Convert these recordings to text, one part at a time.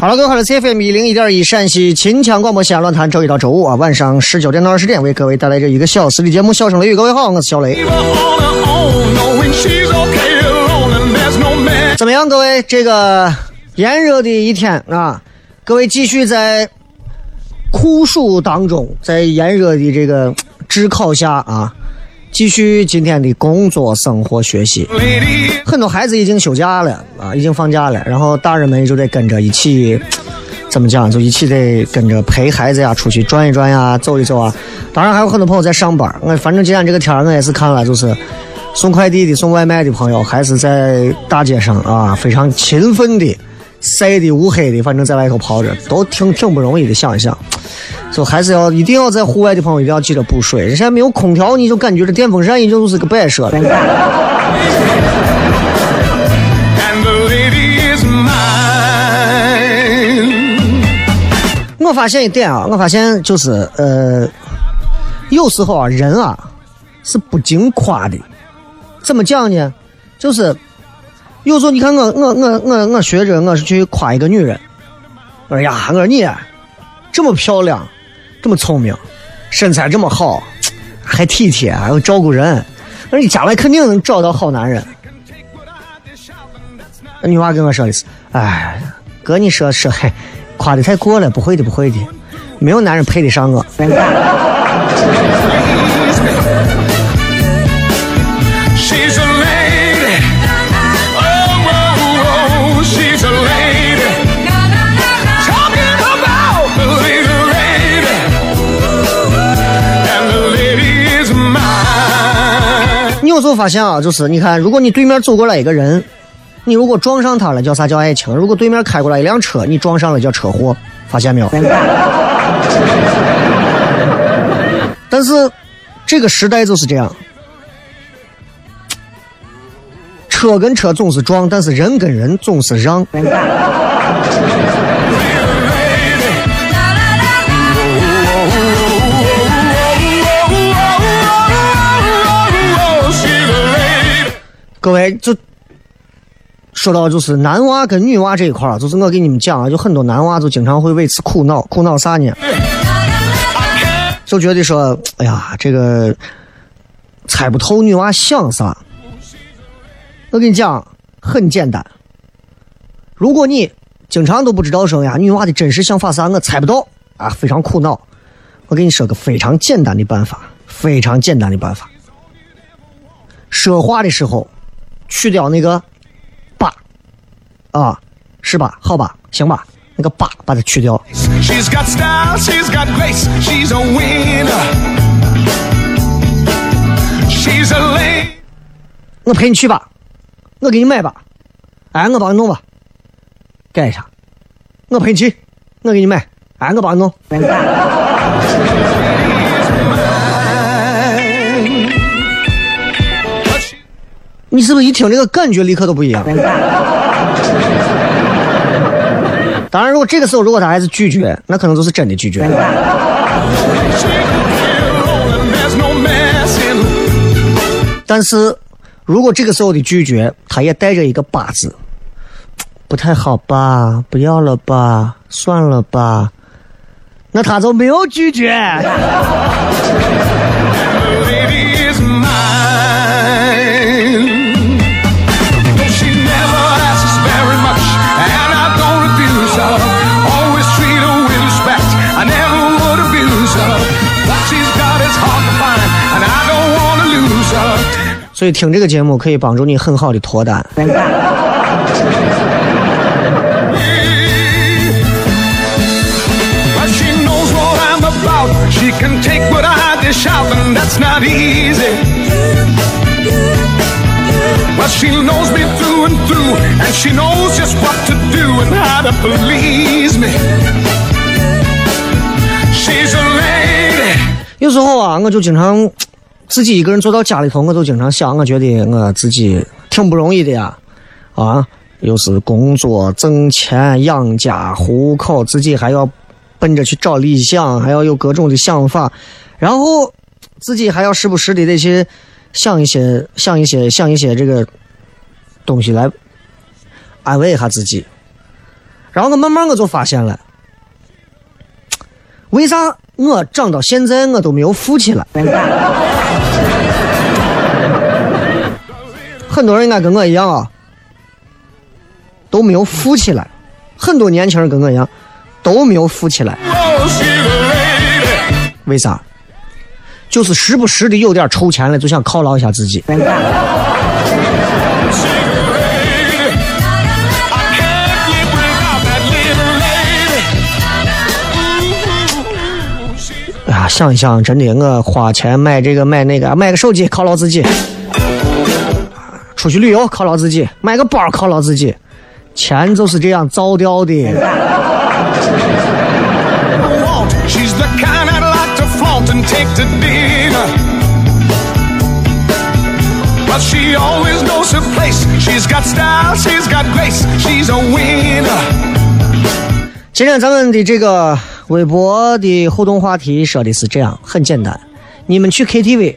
好了，各位好，这是 FM 一零一点一陕西秦腔广播西安论坛，周一到周五啊晚上十九点到二十点为各位带来这一个小时的节目《笑声雷雨》。各位好，我是小雷。怎么样，各位？这个炎热的一天啊，各位继续在酷暑当中，在炎热的这个 炙烤下啊，继续今天的工作、生活、学习。很多孩子已经休假了啊，已经放假了，然后大人们就得跟着一起，怎么讲？就一起得跟着陪孩子呀，出去转一转呀，走一走啊。当然还有很多朋友在上班，我反正今天这个天我也是看了，就是送快递的、送外卖的朋友，还是在大街上啊，非常勤奋的，晒的乌黑的，反正在外头跑着，都挺挺不容易的。想一想，就还是要一定要在户外的朋友一定要记得补水。现在没有空调，你就感觉这电风扇已经就是个摆设了。我发现一点啊，我发现就是呃，有时候啊，人啊是不经夸的。怎么讲呢？就是有时候你看我我我我我学着我是去夸一个女人，我说呀，我说你这么漂亮，这么聪明，身材这么好，还体贴，还会照顾人，我说你将来肯定能找到好男人。那女娃跟我说的是，哎，哥你说说，嘿，夸的太过了，不会的，不会的，没有男人配得上我。Mine. 你有时候发现啊，就是你看，如果你对面走过来一个人，你如果撞上他了，叫啥叫爱情？如果对面开过来一辆车，你撞上了叫车祸，发现没有？但是这个时代就是这样，车跟车总是撞，但是人跟人总是让。各位，就说到就是男娃跟女娃这一块儿，就是我给你们讲啊，就很多男娃就经常会为此苦恼，苦恼啥呢？就觉得说，哎呀，这个猜不透女娃想啥。我跟你讲，很简单，如果你经常都不知道说呀，女娃的真实想法啥，我猜不到啊，非常苦恼。我给你说个非常简单的办法，非常简单的办法。说话的时候，去掉那个“八”，啊，是吧？好吧，行吧，那个“八”把它去掉。She's got style, she's got grace, she's a winner. She's a lady. 我陪你去吧，我给你买吧，哎，我帮你弄吧，改一下，我陪你去，我给你买，哎，我帮你弄。你是不是一听这个感觉立刻都不一样？当然，如果这个时候如果他还是拒绝，那可能就是真的拒绝。但是如果这个时候的拒绝，他也带着一个“吧”字，不太好吧？不要了吧？算了吧？那他就没有拒绝。所以听这个节目可以帮助你很好的脱单。有时候啊，我就经常。自己一个人坐到家里头，我就经常想，我觉得我自己挺不容易的呀，啊，又是工作挣钱养家糊口，自己还要奔着去找理想，还要有各种的想法，然后自己还要时不时的得去想一些想一些想一些这个东西来安慰一下自己，然后我慢慢我就发现了。为啥我长到现在我都没有富起来？很多人应该跟我一样啊，都没有富起来。很多年轻人跟我一样，都没有富起来。为啥？就是时不时的有点筹钱了，就想犒劳一下自己。啊，想一想，真的，我花钱买这个买那个，买个手机犒劳自己，出去旅游犒劳自己，买个包犒劳自己，钱就是这样造掉的。今天咱们的这个微博的互动话题说的是这样，很简单，你们去 KTV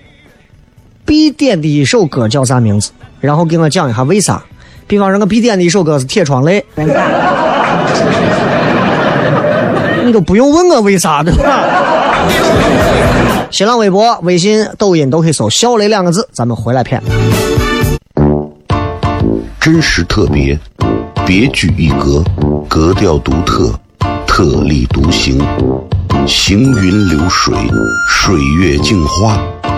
必点的一首歌叫啥名字？然后给我讲一下为啥。比方说，我必点的一首歌是《铁窗泪》，你都不用问我为啥，对吧？新浪微博、微信、抖音都可以搜“小雷”两个字，咱们回来片。真实特别，别具一格，格调独特，特立独行，行云流水，水月镜花，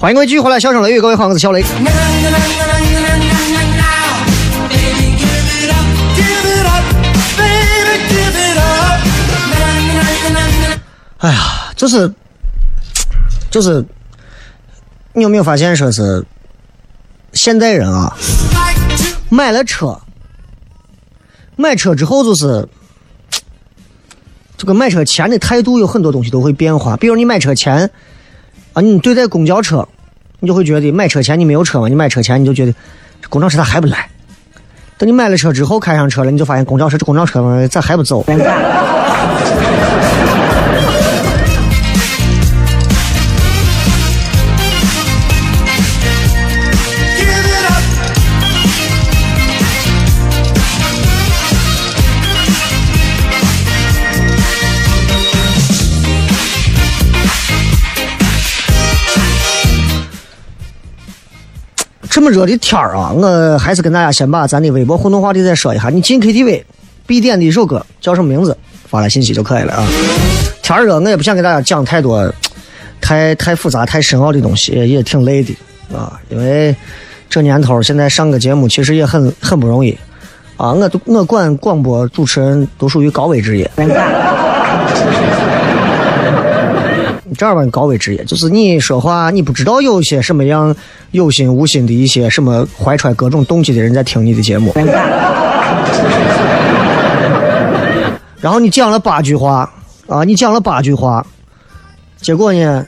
欢迎各位继续回来，笑声雷雨，各位好，我是小雷。哎呀，就是就是，你有没有发现，说是现代人啊，买了车，买车之后就是这个买车前的态度有很多东西都会变化。比如你买车前啊，你对待公交车，你就会觉得买车前你没有车嘛，你买车前你就觉得这公交车咋还不来。等你买了车之后开上车了，你就发现公交车这公交车咋还不走？这么热的天儿啊，我还是跟大家先把咱的微博互动话题再说一下。你进 KTV 必点的一首歌叫什么名字？发来信息就可以了啊。天儿热，我也不想给大家讲太多、太太复杂、太深奥的东西，也也挺累的啊。因为这年头现在上个节目其实也很很不容易啊。我都我管广播主持人都属于高危职业。这样吧，高危职业就是你说话，你不知道有些什么样有心无心的一些什么怀揣各种动机的人在听你的节目。然后你讲了八句话啊，你讲了八句话，结果呢，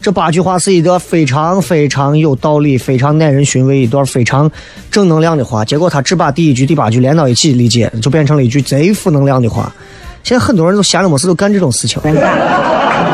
这八句话是一段非常非常有道理、非常耐人寻味、一段非常正能量的话，结果他只把第一句、第八句连到一起理解，就变成了一句贼负能量的话。现在很多人都闲了没事都干这种事情。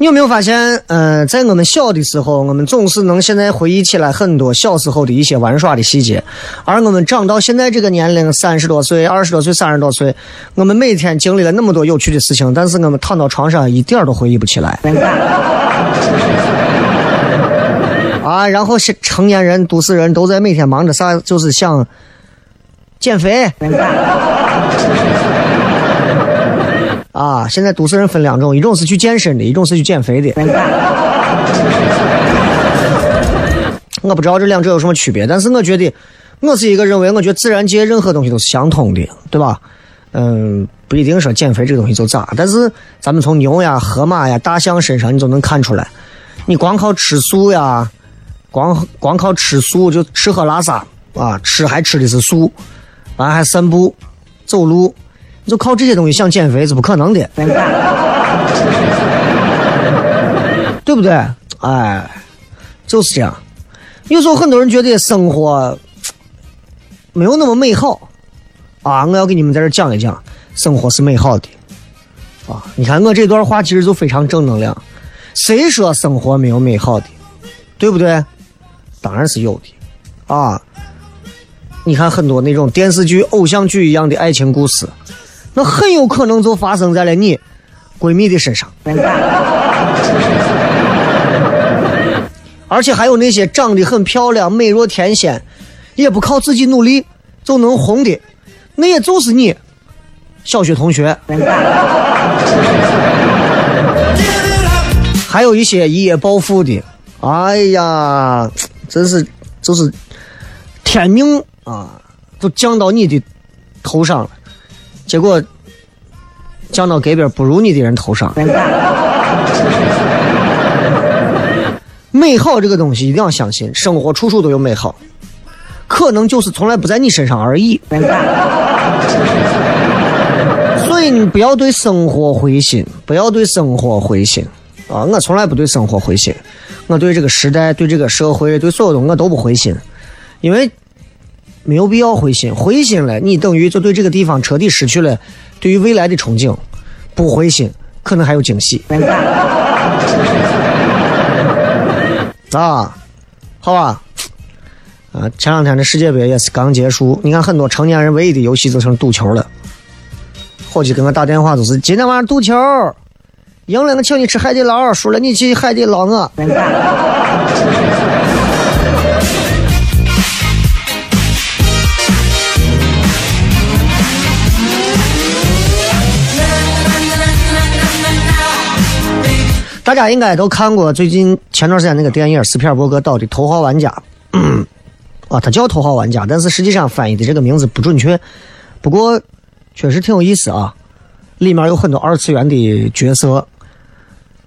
你有没有发现，呃，在我们小的时候，我们总是能现在回忆起来很多小时候的一些玩耍的细节，而我们长到现在这个年龄，三十多岁、二十多岁、三十多岁，我们每天经历了那么多有趣的事情，但是我们躺到床上一点都回忆不起来。啊，然后是成年人、都市人都在每天忙着啥，就是想减肥。啊，现在都市人分两种，一种是去健身的，一种是去减肥的。我不知道这两者有什么区别，但是我觉得，我是一个认为，我觉得自然界任何东西都是相通的，对吧？嗯，不一定说减肥这个东西就咋，但是咱们从牛呀、河马呀、大象身上，你就能看出来，你光靠吃素呀，光光靠吃素就吃喝拉撒啊，吃还吃的是素，完还散步、走路。就靠这些东西想减肥是不可能的，对不对？哎，就是这样。有时候很多人觉得生活没有那么美好啊，我要给你们在这讲一讲，生活是美好的啊。你看我这段话其实就非常正能量。谁说生活没有美好的？对不对？当然是有的啊。你看很多那种电视剧、偶像剧一样的爱情故事。那很有可能就发生在了你闺蜜的身上，而且还有那些长得很漂亮、美若天仙，也不靠自己努力就能红的，那也就是你小学同学。还有一些一夜暴富的，哎呀，真是就是天命啊，都降到你的头上了。结果降到隔壁不如你的人头上。美好这个东西一定要相信，生活处处都有美好，可能就是从来不在你身上而已。所以你不要对生活灰心，不要对生活灰心啊！我从来不对生活灰心，我对这个时代、对这个社会、对所有东西我都不灰心，因为。没有必要灰心，灰心了，你等于就对这个地方彻底失去了对于未来的憧憬。不灰心，可能还有惊喜。啊，好吧，啊，前两天的世界杯也是刚结束，你看很多成年人唯一的游戏就成赌球了。伙计给我打电话，就是今天晚上赌球，赢了我请你吃海底捞，输了你去海底捞我。大家应该都看过最近前段时间那个电影斯皮尔伯格导的《头号玩家》啊，他叫《头号玩家》，但是实际上翻译的这个名字不准确。不过确实挺有意思啊，里面有很多二次元的角色。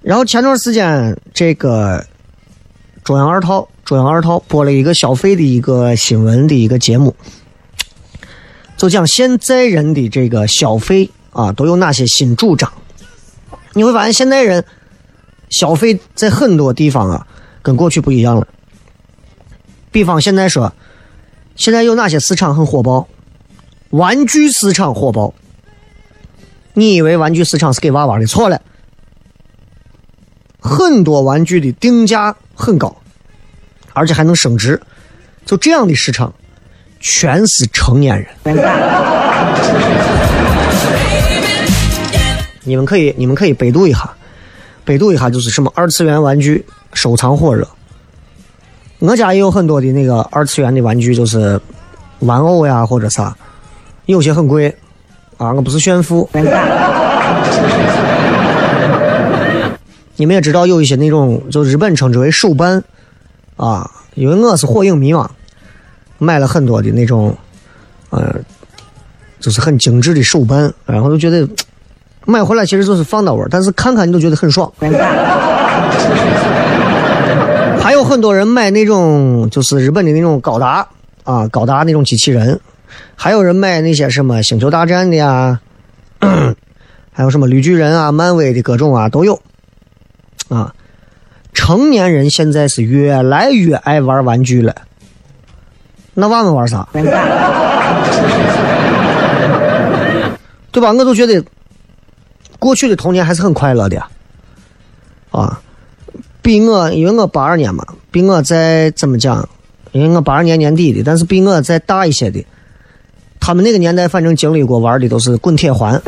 然后前段时间这个中央二套，中央二套播了一个消费的一个新闻的一个节目，就讲现在人的这个消费啊都有哪些新主张。你会发现现代人。消费在很多地方啊，跟过去不一样了。比方现在说，现在有哪些市场很火爆？玩具市场火爆。你以为玩具市场是给娃娃的？错了，很多玩具的定价很高，而且还能升值。就这样的市场，全是成年人。你们可以，你们可以百度一下。百度一下就是什么二次元玩具收藏火热，我家也有很多的那个二次元的玩具，就是玩偶呀或者啥，有些很贵啊，我不是炫富。你们也知道有一些那种，就日本称之为手办啊，因为我是火影迷嘛，买了很多的那种，呃，就是很精致的手办，然后就觉得。买回来其实就是放到位，但是看看你都觉得很爽。还有很多人买那种就是日本的那种高达啊，高达那种机器人，还有人买那些什么星球大战的呀，还有什么绿巨人啊、漫威的各种啊都有。啊，成年人现在是越来越爱玩玩具了。那娃们玩啥？对吧？我都觉得。过去的童年还是很快乐的，啊，比我因为我八二年嘛，比我再怎么讲，因为我八二年年底的，但是比我再大一些的，他们那个年代反正经历过玩的都是滚铁环。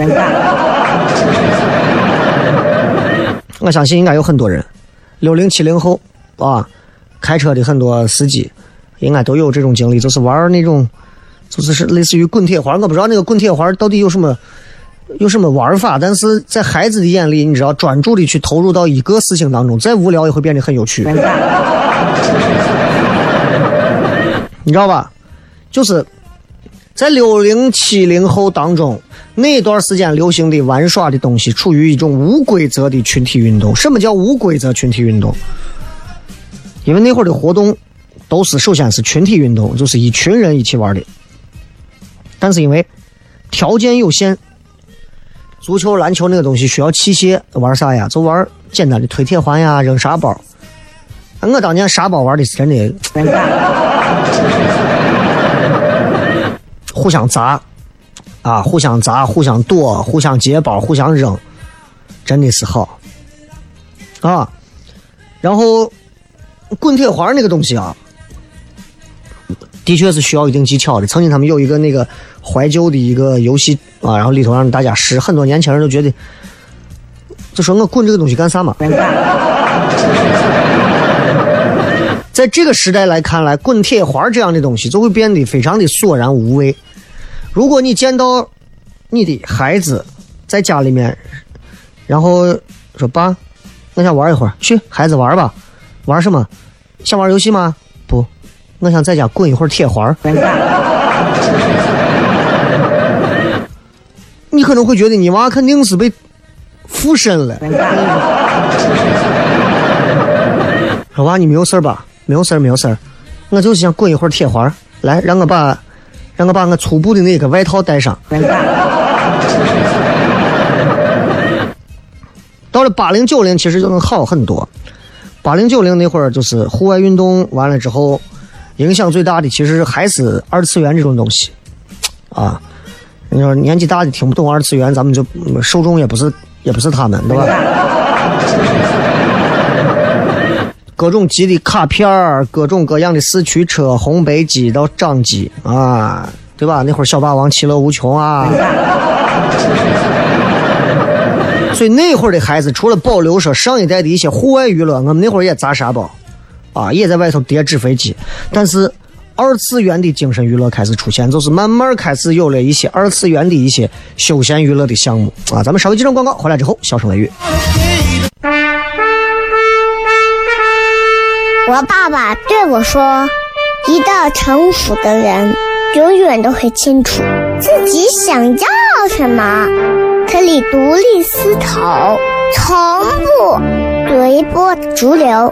我相信应该有很多人，六零七零后啊，开车的很多司机应该都有这种经历，就是玩那种，就是是类似于滚铁环，我不知道那个滚铁环到底有什么。有什么玩法？但是在孩子的眼里，你知道，专注的去投入到一个事情当中，再无聊也会变得很有趣。你知道吧？就是在六零七零后当中，那段时间流行的玩耍的东西，处于一种无规则的群体运动。什么叫无规则群体运动？因为那会儿的活动都是首先是群体运动，就是一群人一起玩的。但是因为条件有限。足球、篮球那个东西需要器械，玩啥呀？就玩简单的推铁环呀、扔沙包。我当年沙包玩的是真的，互相砸，啊，互相砸、互相躲、互相接包、互相扔，真的是好啊。然后滚铁环那个东西啊。的确是需要一定技巧的。曾经他们有一个那个怀旧的一个游戏啊，然后里头让大家试，很多年轻人都觉得，就说我滚这个东西干啥嘛？在这个时代来看来，滚铁环这样的东西就会变得非常的索然无味。如果你见到你的孩子在家里面，然后说爸，我想玩一会儿，去孩子玩吧，玩什么？想玩游戏吗？不我想在家滚一会儿铁环 你可能会觉得你娃肯定是被附身了。说娃，你没有事吧？没有事没有事我就是想滚一会儿铁环来，让我把，让我把我粗布的那个外套带上。到了八零九零，其实就能好很多。八零九零那会儿就是户外运动完了之后。影响最大的其实还是二次元这种东西，啊，你说年纪大的听不懂二次元，咱们就受众也不是也不是他们，对吧？各种机的卡片儿，各种各样的四驱车，红白机到掌机啊，对吧？那会儿小霸王其乐无穷啊，所以那会儿的孩子，除了保留说上一代的一些户外娱乐，我们那会儿也砸沙包，啊，也在外头叠纸飞机，但是二次元的精神娱乐开始出现，就是慢慢开始有了一些二次元的一些休闲娱乐的项目啊。咱们稍微几张广告回来之后，笑声雷雨。我爸爸对我说：“一个成熟的人，永远都会清楚自己想要什么，可以独立思考，从不随波逐流，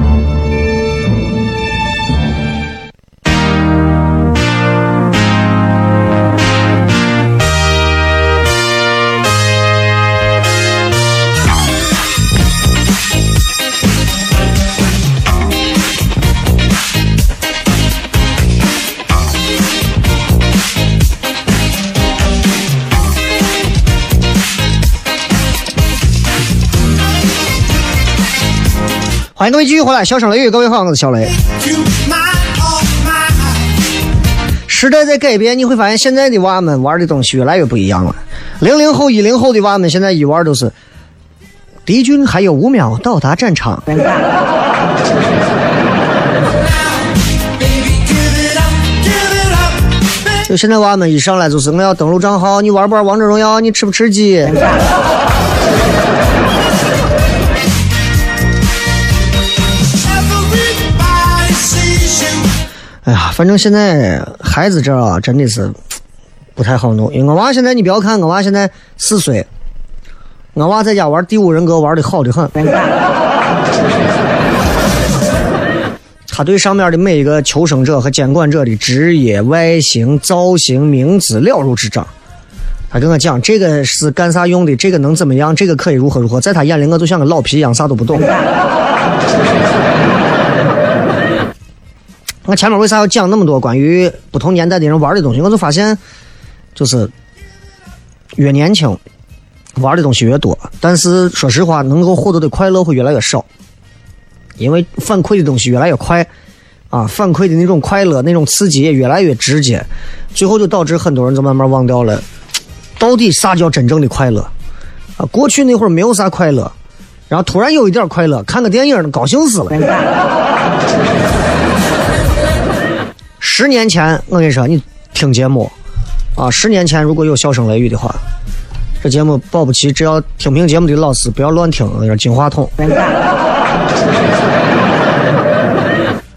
欢迎各位继续回来，笑声雷雨，各位好，我是小雷。时代在改变，你会发现现在的娃们玩的东西越来越不一样了。零零后、一零后的娃们现在一玩都是敌军还有五秒到达战场。就现在娃们一上来就是我要登录账号，你玩不玩王者荣耀？你吃不吃鸡？哎呀，反正现在孩子这啊，真的是不太好弄。因为我娃现在，你不要看我娃现在四岁，我娃在家玩第五人格玩的好的很。他对上面的每一个求生者和监管者的职业、外形、造型、名字了如指掌。他跟我讲这个是干啥用的，这个能怎么样，这个可以如何如何。在他眼里，我就像个老皮一样，啥都不懂。我前面为啥要讲那么多关于不同年代的人玩的东西？我就发现，就是越年轻玩的东西越多，但是说实话，能够获得的快乐会越来越少，因为反馈的东西越来越快，啊，反馈的那种快乐、那种刺激也越来越直接，最后就导致很多人就慢慢忘掉了，到底啥叫真正的快乐？啊，过去那会儿没有啥快乐，然后突然有一点快乐，看个电影高兴死了。十年前，我跟你说，你听节目啊，十年前如果有笑声雷雨的话，这节目保不齐只要听评节目的老师不要乱听，那个金话筒。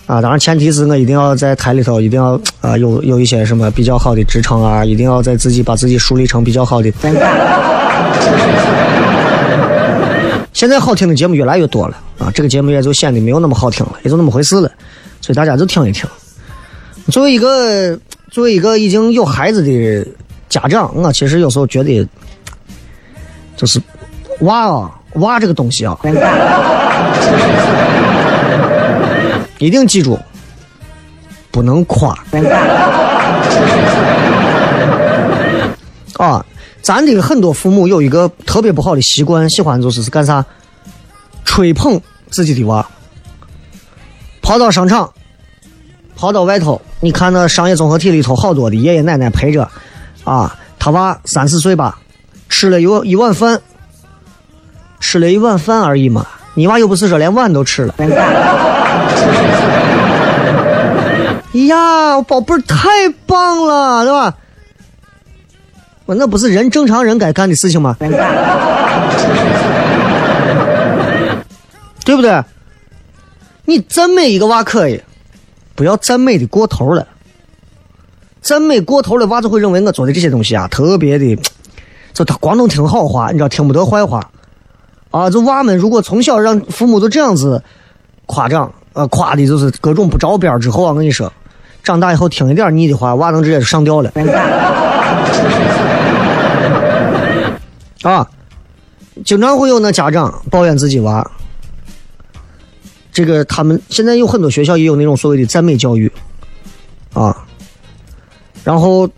啊，当然前提是我一定要在台里头一定要啊有有一些什么比较好的职称啊，一定要在自己把自己树立成比较好的。现在好听的节目越来越多了啊，这个节目也就显得没有那么好听了，也就那么回事了，所以大家就听一听。作为一个作为一个已经有孩子的家长，我其实有时候觉得，就是娃啊，娃这个东西啊，一定记住，不能夸。啊，咱这个很多父母有一个特别不好的习惯，喜欢就是是干啥？吹捧自己的娃，跑到商场。跑到外头，你看那商业综合体里头好多的爷爷奶奶陪着，啊，他娃三四岁吧，吃了一一碗饭，吃了一碗饭而已嘛，你娃又不是说连碗都吃了。呀，宝贝儿太棒了，对吧？我那不是人正常人该干的事情吗？对不对？你赞美一个娃可以。不要赞美的过头了，赞美过头了，娃子会认为我做的这些东西啊，特别的，就他光能听好话，你知道听不得坏话，啊，就娃们如果从小让父母都这样子夸张，呃，夸的就是各种不着边之后啊，我跟你说，长大以后听一点腻的话，娃能直接就上吊了。啊，经常会有那家长抱怨自己娃。这个他们现在有很多学校也有那种所谓的赞美教育，啊，然后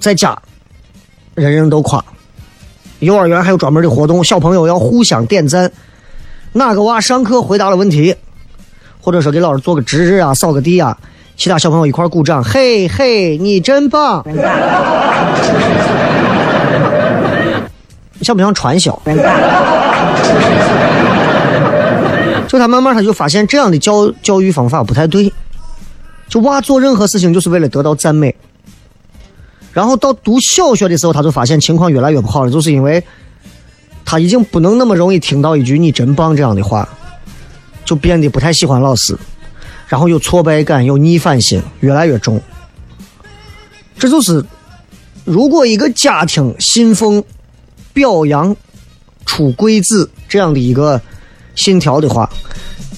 在家人人都夸，幼儿园还有专门的活动，小朋友要互相点赞，哪个娃上课回答了问题，或者说给老师做个值日啊、扫个地啊，其他小朋友一块鼓掌，嘿嘿，你真棒，像不像传销？就他慢慢他就发现这样的教教育方法不太对，就娃做任何事情就是为了得到赞美。然后到读小学的时候，他就发现情况越来越不好了，就是因为他已经不能那么容易听到一句“你真棒”这样的话，就变得不太喜欢老师，然后有挫败感，有逆反心越来越重。这就是如果一个家庭信奉表扬出贵子这样的一个信条的话，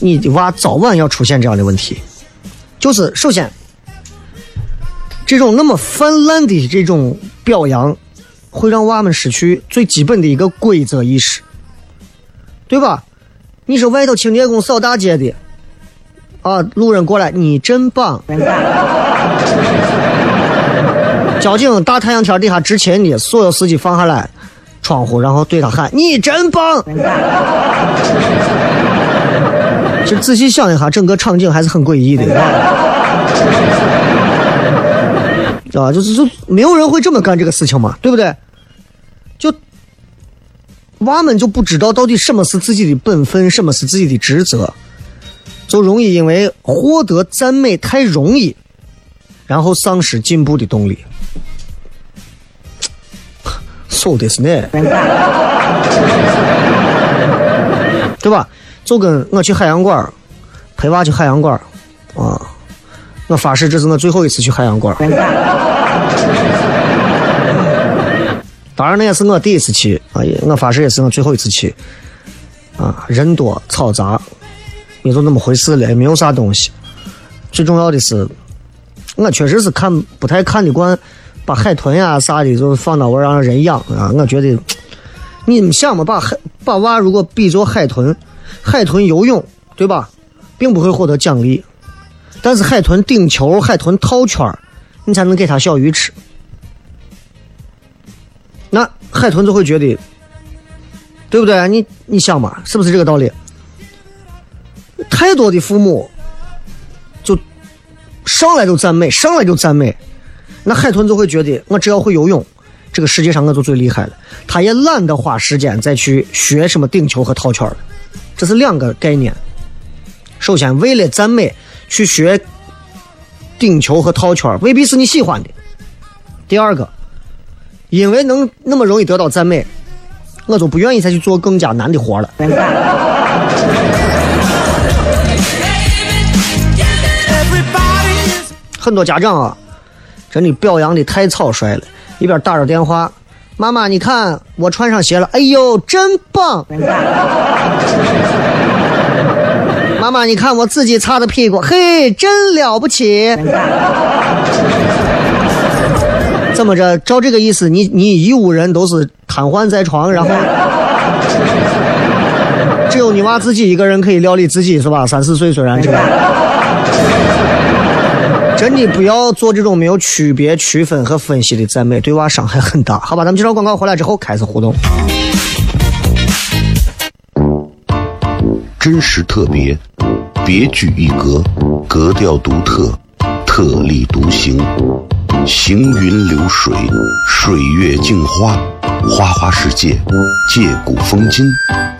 你的娃早晚要出现这样的问题。就是首先，这种那么泛滥的这种表扬，会让娃们失去最基本的一个规则意识，对吧？你是外头清洁工扫大街的，啊，路人过来，你真棒。交警大太阳天底下执勤的，所有司机放下来窗户，然后对他喊：“你真棒！”其实仔细想一下，整个场景还是很诡异的，知道吧？就是就没有人会这么干这个事情嘛，对不对？就娃们就不知道到底什么是自己的本分，什么是自己的职责，就容易因为获得赞美太容易，然后丧失进步的动力。So this 呢，对吧？就跟我去海洋馆陪娃去海洋馆儿啊，我发誓这是我最后一次去海洋馆。当然那也是我第一次去啊，也我发誓也是我最后一次去啊。人多嘈杂，也就那么回事了，也没有啥东西。最重要的是，我确实是看不太看得惯，把海豚呀啥的就放到我让人养啊。我觉得，你们想嘛，把海把娃如果比作海豚，海豚游泳对吧，并不会获得奖励，但是海豚顶球、海豚套圈你才能给它小鱼吃。那海豚就会觉得，对不对？你你想嘛，是不是这个道理？太多的父母就上来就赞美，上来就赞美，那海豚就会觉得，我只要会游泳，这个世界上我就最厉害了。他也懒得花时间再去学什么顶球和套圈了，这是两个概念。首先，为了赞美去学顶球和套圈，未必是你喜欢的。第二个。因为能那么容易得到赞美，我就不愿意再去做更加难的活了。很多家长啊，真的表扬的太草率了，一边打着电话，妈妈你看我穿上鞋了，哎呦真棒！妈妈你看我自己擦的屁股，嘿真了不起！怎么着？照这个意思，你你一屋人都是瘫痪在床，然后只有你娃自己一个人可以料理自己，是吧？三四岁虽然这个，真的不要做这种没有区别、区分和分析的赞美，对娃伤害很大。好吧，咱们介绍广告回来之后开始互动。真实特别，别具一格，格调独特，特立独行。行云流水，水月镜花，花花世界，借古风今，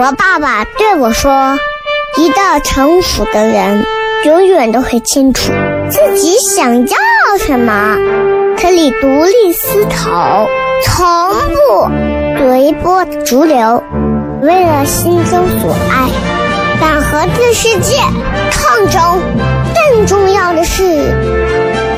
我爸爸对我说：“一个成熟的人，永远都会清楚自己想要什么，可以独立思考，从不随波逐流。”为了心中所爱，敢和这世界抗争。更重要的是，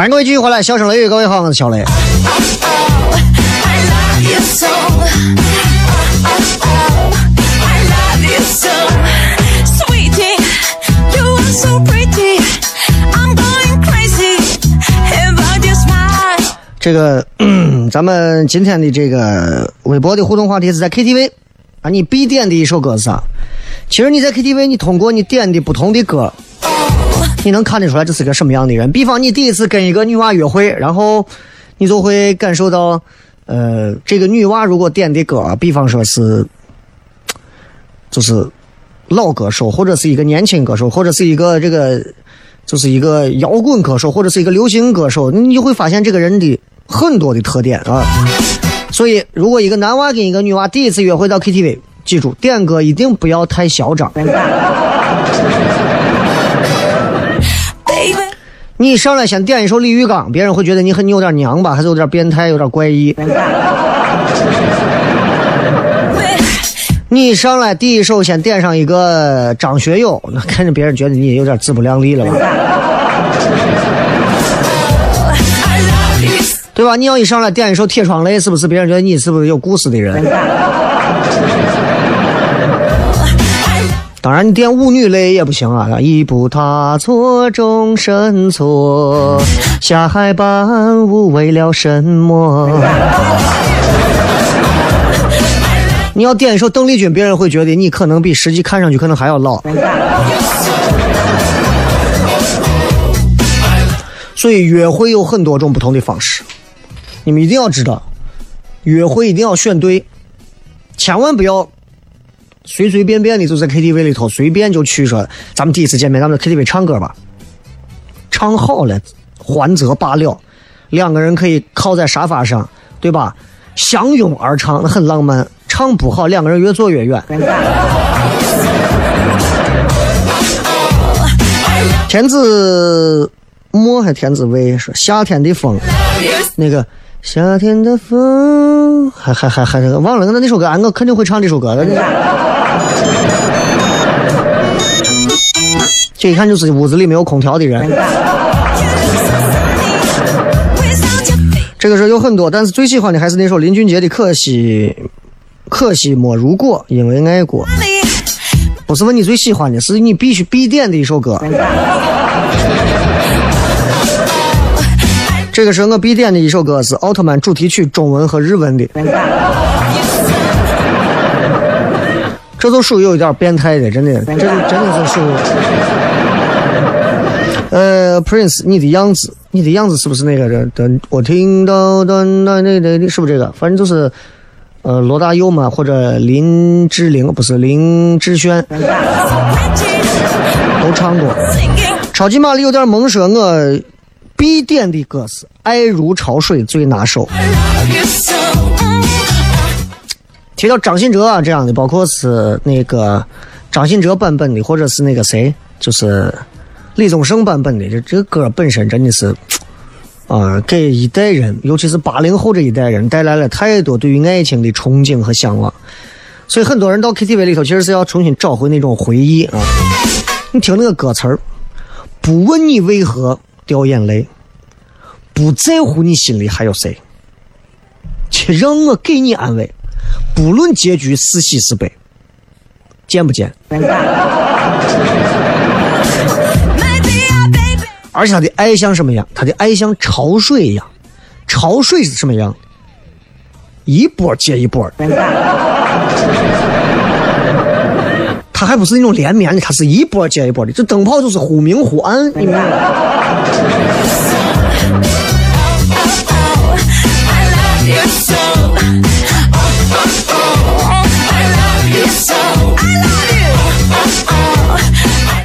欢迎各位继续回来，笑声雷雨，各位好，我是小雷。这个，咱们今天的这个微博的互动话题是在 KTV 啊，你必点的一首歌是啥？其实你在 KTV，你通过你点的不同的歌，你能看得出来这是个什么样的人。比方你第一次跟一个女娃约会，然后你就会感受到，呃，这个女娃如果点的歌，比方说是，就是老歌手，或者是一个年轻歌手，或者是一个这个，就是一个摇滚歌手，或者是一个流行歌手，你就会发现这个人的很多的特点啊。所以，如果一个男娃跟一个女娃第一次约会到 KTV，记住点歌一定不要太嚣张。你上来先点一首李玉刚，别人会觉得你很你有点娘吧，还是有点变态，有点怪异。你上来第一首先点上一个张学友，那看着别人觉得你也有点自不量力了吧.对吧？你要一上来点一首《铁窗泪》，是不是别人觉得你是不是有故事的人？当然，你点舞女泪也不行啊！一步踏错，终身错，下海伴舞为了什么？你要点一首邓丽君，别人会觉得你可能比实际看上去可能还要老。所以约会有很多种不同的方式，你们一定要知道，约会一定要选对，千万不要随随便便的就在 KTV 里头随便就去说，咱们第一次见面，咱们在 KTV 唱歌吧，唱好了还则罢了，两个人可以靠在沙发上，对吧？相拥而唱，那很浪漫。唱不好，两个人越坐越远。天子墨还天子卫说夏天的风，那个夏天的风，还还还还忘了那那首歌，俺我肯定会唱这首歌的。这一看就是屋子里没有空调的人。这个时候有很多，但是最喜欢的还是那首林俊杰的《可惜可惜莫如果》，因为爱过。不是问你最喜欢的，是你必须必点的一首歌。这个是我必点的一首歌，是奥特曼主题曲中文和日文的。这就属于有一点变态的，真的，这真的是属于。呃，Prince，你的样子，你的样子是不是那个的？的我听到的那那那，是不是这个？反正就是，呃，罗大佑嘛，或者林志玲，不是林志炫，都唱过。超级玛丽有点萌说，我必点的歌是《爱如潮水最拿手》。提到张信哲啊这样的，包括是那个张信哲版本的，或者是那个谁，就是李宗盛版本的，这这个歌本身真的是，啊、给一代人，尤其是八零后这一代人带来了太多对于爱情的憧憬和向往。所以很多人到 KTV 里头，其实是要重新找回那种回忆啊。你听那个歌词儿，不问你为何掉眼泪，不在乎你心里还有谁，且让我给你安慰。不论结局是喜是悲，见不见？而且他的爱像什么样？他的爱像潮水一样，潮水是什么样？一波接一波的。它还不是那种连绵的，他是一波接一波的。这灯泡就是忽明忽暗，你明白吗？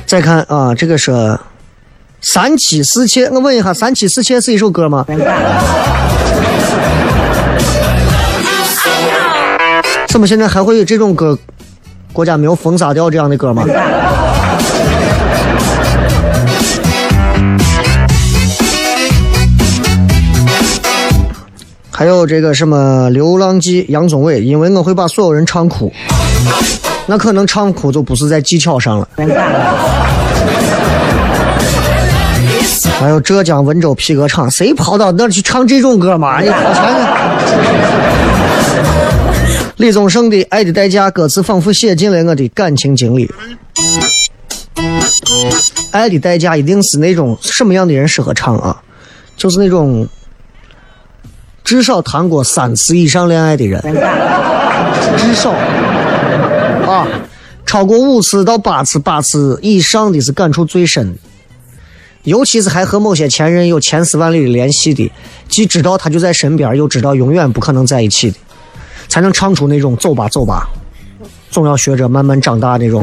再看啊，这个是三妻四妾。我问一下，三妻四妾是一首歌吗？怎么现在还会有这种歌？国家没有封杀掉这样的歌吗？还有这个什么《流浪记》，杨宗纬，因为我会把所有人唱哭，那可能唱哭就不是在技巧上了。还有浙江温州皮革厂，谁跑到那儿去唱这种歌嘛？你掏钱呢？李宗盛的《爱的代价》歌词仿佛写进了我的感情经历。爱的代价一定是那种什么样的人适合唱啊？就是那种至少谈过三次以上恋爱的人，至少啊，超过五次到八次，八次以上的是感触最深的。尤其是还和某些前任有千丝万缕的联系的，既知道他就在身边，又知道永远不可能在一起的，才能唱出那种“走吧，走吧”，总要学着慢慢长大那种。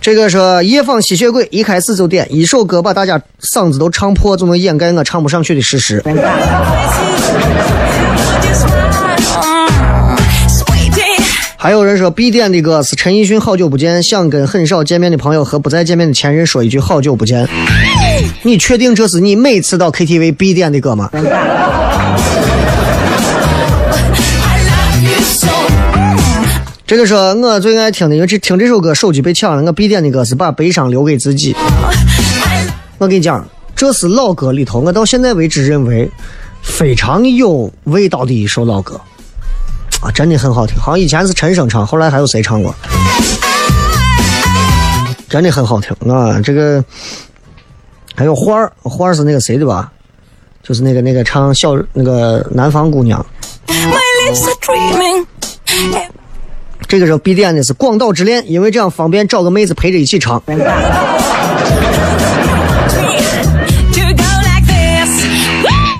这个是夜访吸血鬼，一开始就点一首歌把大家嗓子都唱破，就能掩盖我唱不上去的事实。还有人说必点的歌是陈奕迅《好久不见》，想跟很少见面的朋友和不再见面的前任说一句好久不见。你确定这是你每次到 KTV 必点的歌吗？这个是我最爱听的，因为这听这首歌手机被抢了，我必点的歌是把悲伤留给自己。我跟你讲，这是老歌里头，我到现在为止认为非常有味道的一首老歌啊，真的很好听。好像以前是陈升唱，后来还有谁唱过？真的很好听啊！这个还有花儿，花儿是那个谁的吧？就是那个那个唱小那个南方姑娘。My lips are dreaming. 这个时候必点的是《广岛之恋》，因为这样方便找个妹子陪着一起唱。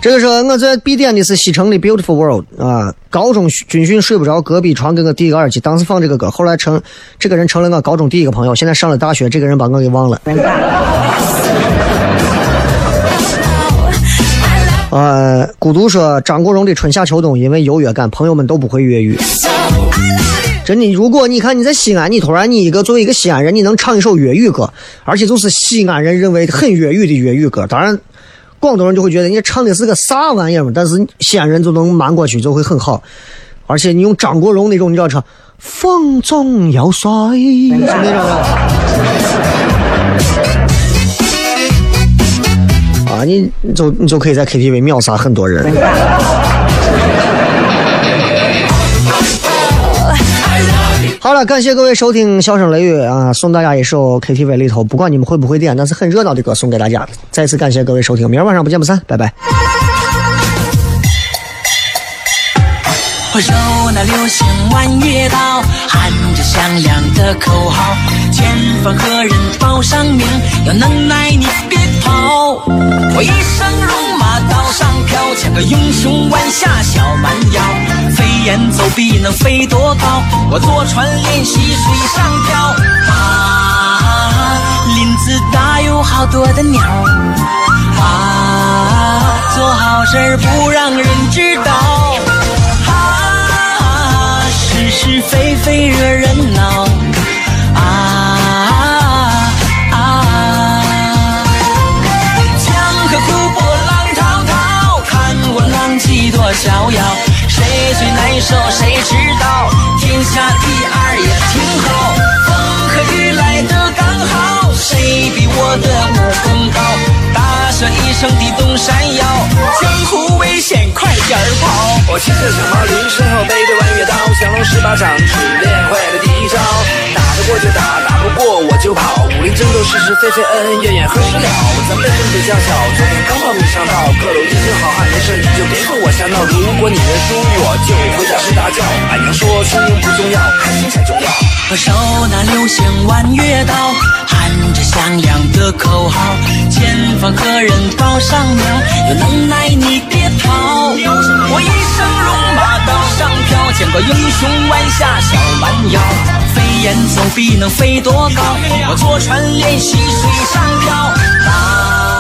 这个时候我最必点的是西城的《Beautiful World》啊，高中军训睡不着，隔壁床给我递一个耳机，当时放这个歌，后来成这个人成了我高中第一个朋友，现在上了大学，这个人把我给忘了。呃，孤独说张国荣的《春夏秋冬》，因为优越感，朋友们都不会粤语。真的，如果你看你在西安，你突然你一个作为一个西安人，你能唱一首粤语歌，而且就是西安人认为很粤语的粤语歌，当然广东人就会觉得你唱的是个啥玩意儿嘛，但是西安人就能瞒过去，就会很好。而且你用张国荣那种，你知道唱“风中有水”是那种。啊，你就你就可以在 KTV 秒杀很多人。好了，感谢各位收听《笑声雷雨》啊，送大家一首 KTV 里头不管你们会不会点，但是很热闹的歌送给大家。再次感谢各位收听，明儿晚上不见不散，拜拜。我手拿流星弯月刀，喊着响亮的口号，前方何人报上名？有能耐你别跑！我一生戎刀上飘，像个英雄弯下小蛮腰，飞檐走壁能飞多高？我坐船练习水上漂啊，林子大有好多的鸟啊，做好事不让声地东山摇，江湖危险快点儿跑。我骑着小毛驴，身后背着弯月刀，降龙十八掌只练会了第一招，打得过就打，打不过我就跑。武林争斗是是非非，恩恩怨怨何时了？咱辈分比较小，昨天刚报名上道，各路英雄好汉没事你就别跟我瞎闹。如果你认输，我就回家睡大觉。俺娘说输赢不重要，开心才重要。我手拿流星弯月刀，喊着响亮的口号，前方何人报上名？有能耐你别跑！我一生戎马刀上飘，见过英雄弯下小蛮腰，飞檐走壁能飞多高？我坐船练习水上漂。啊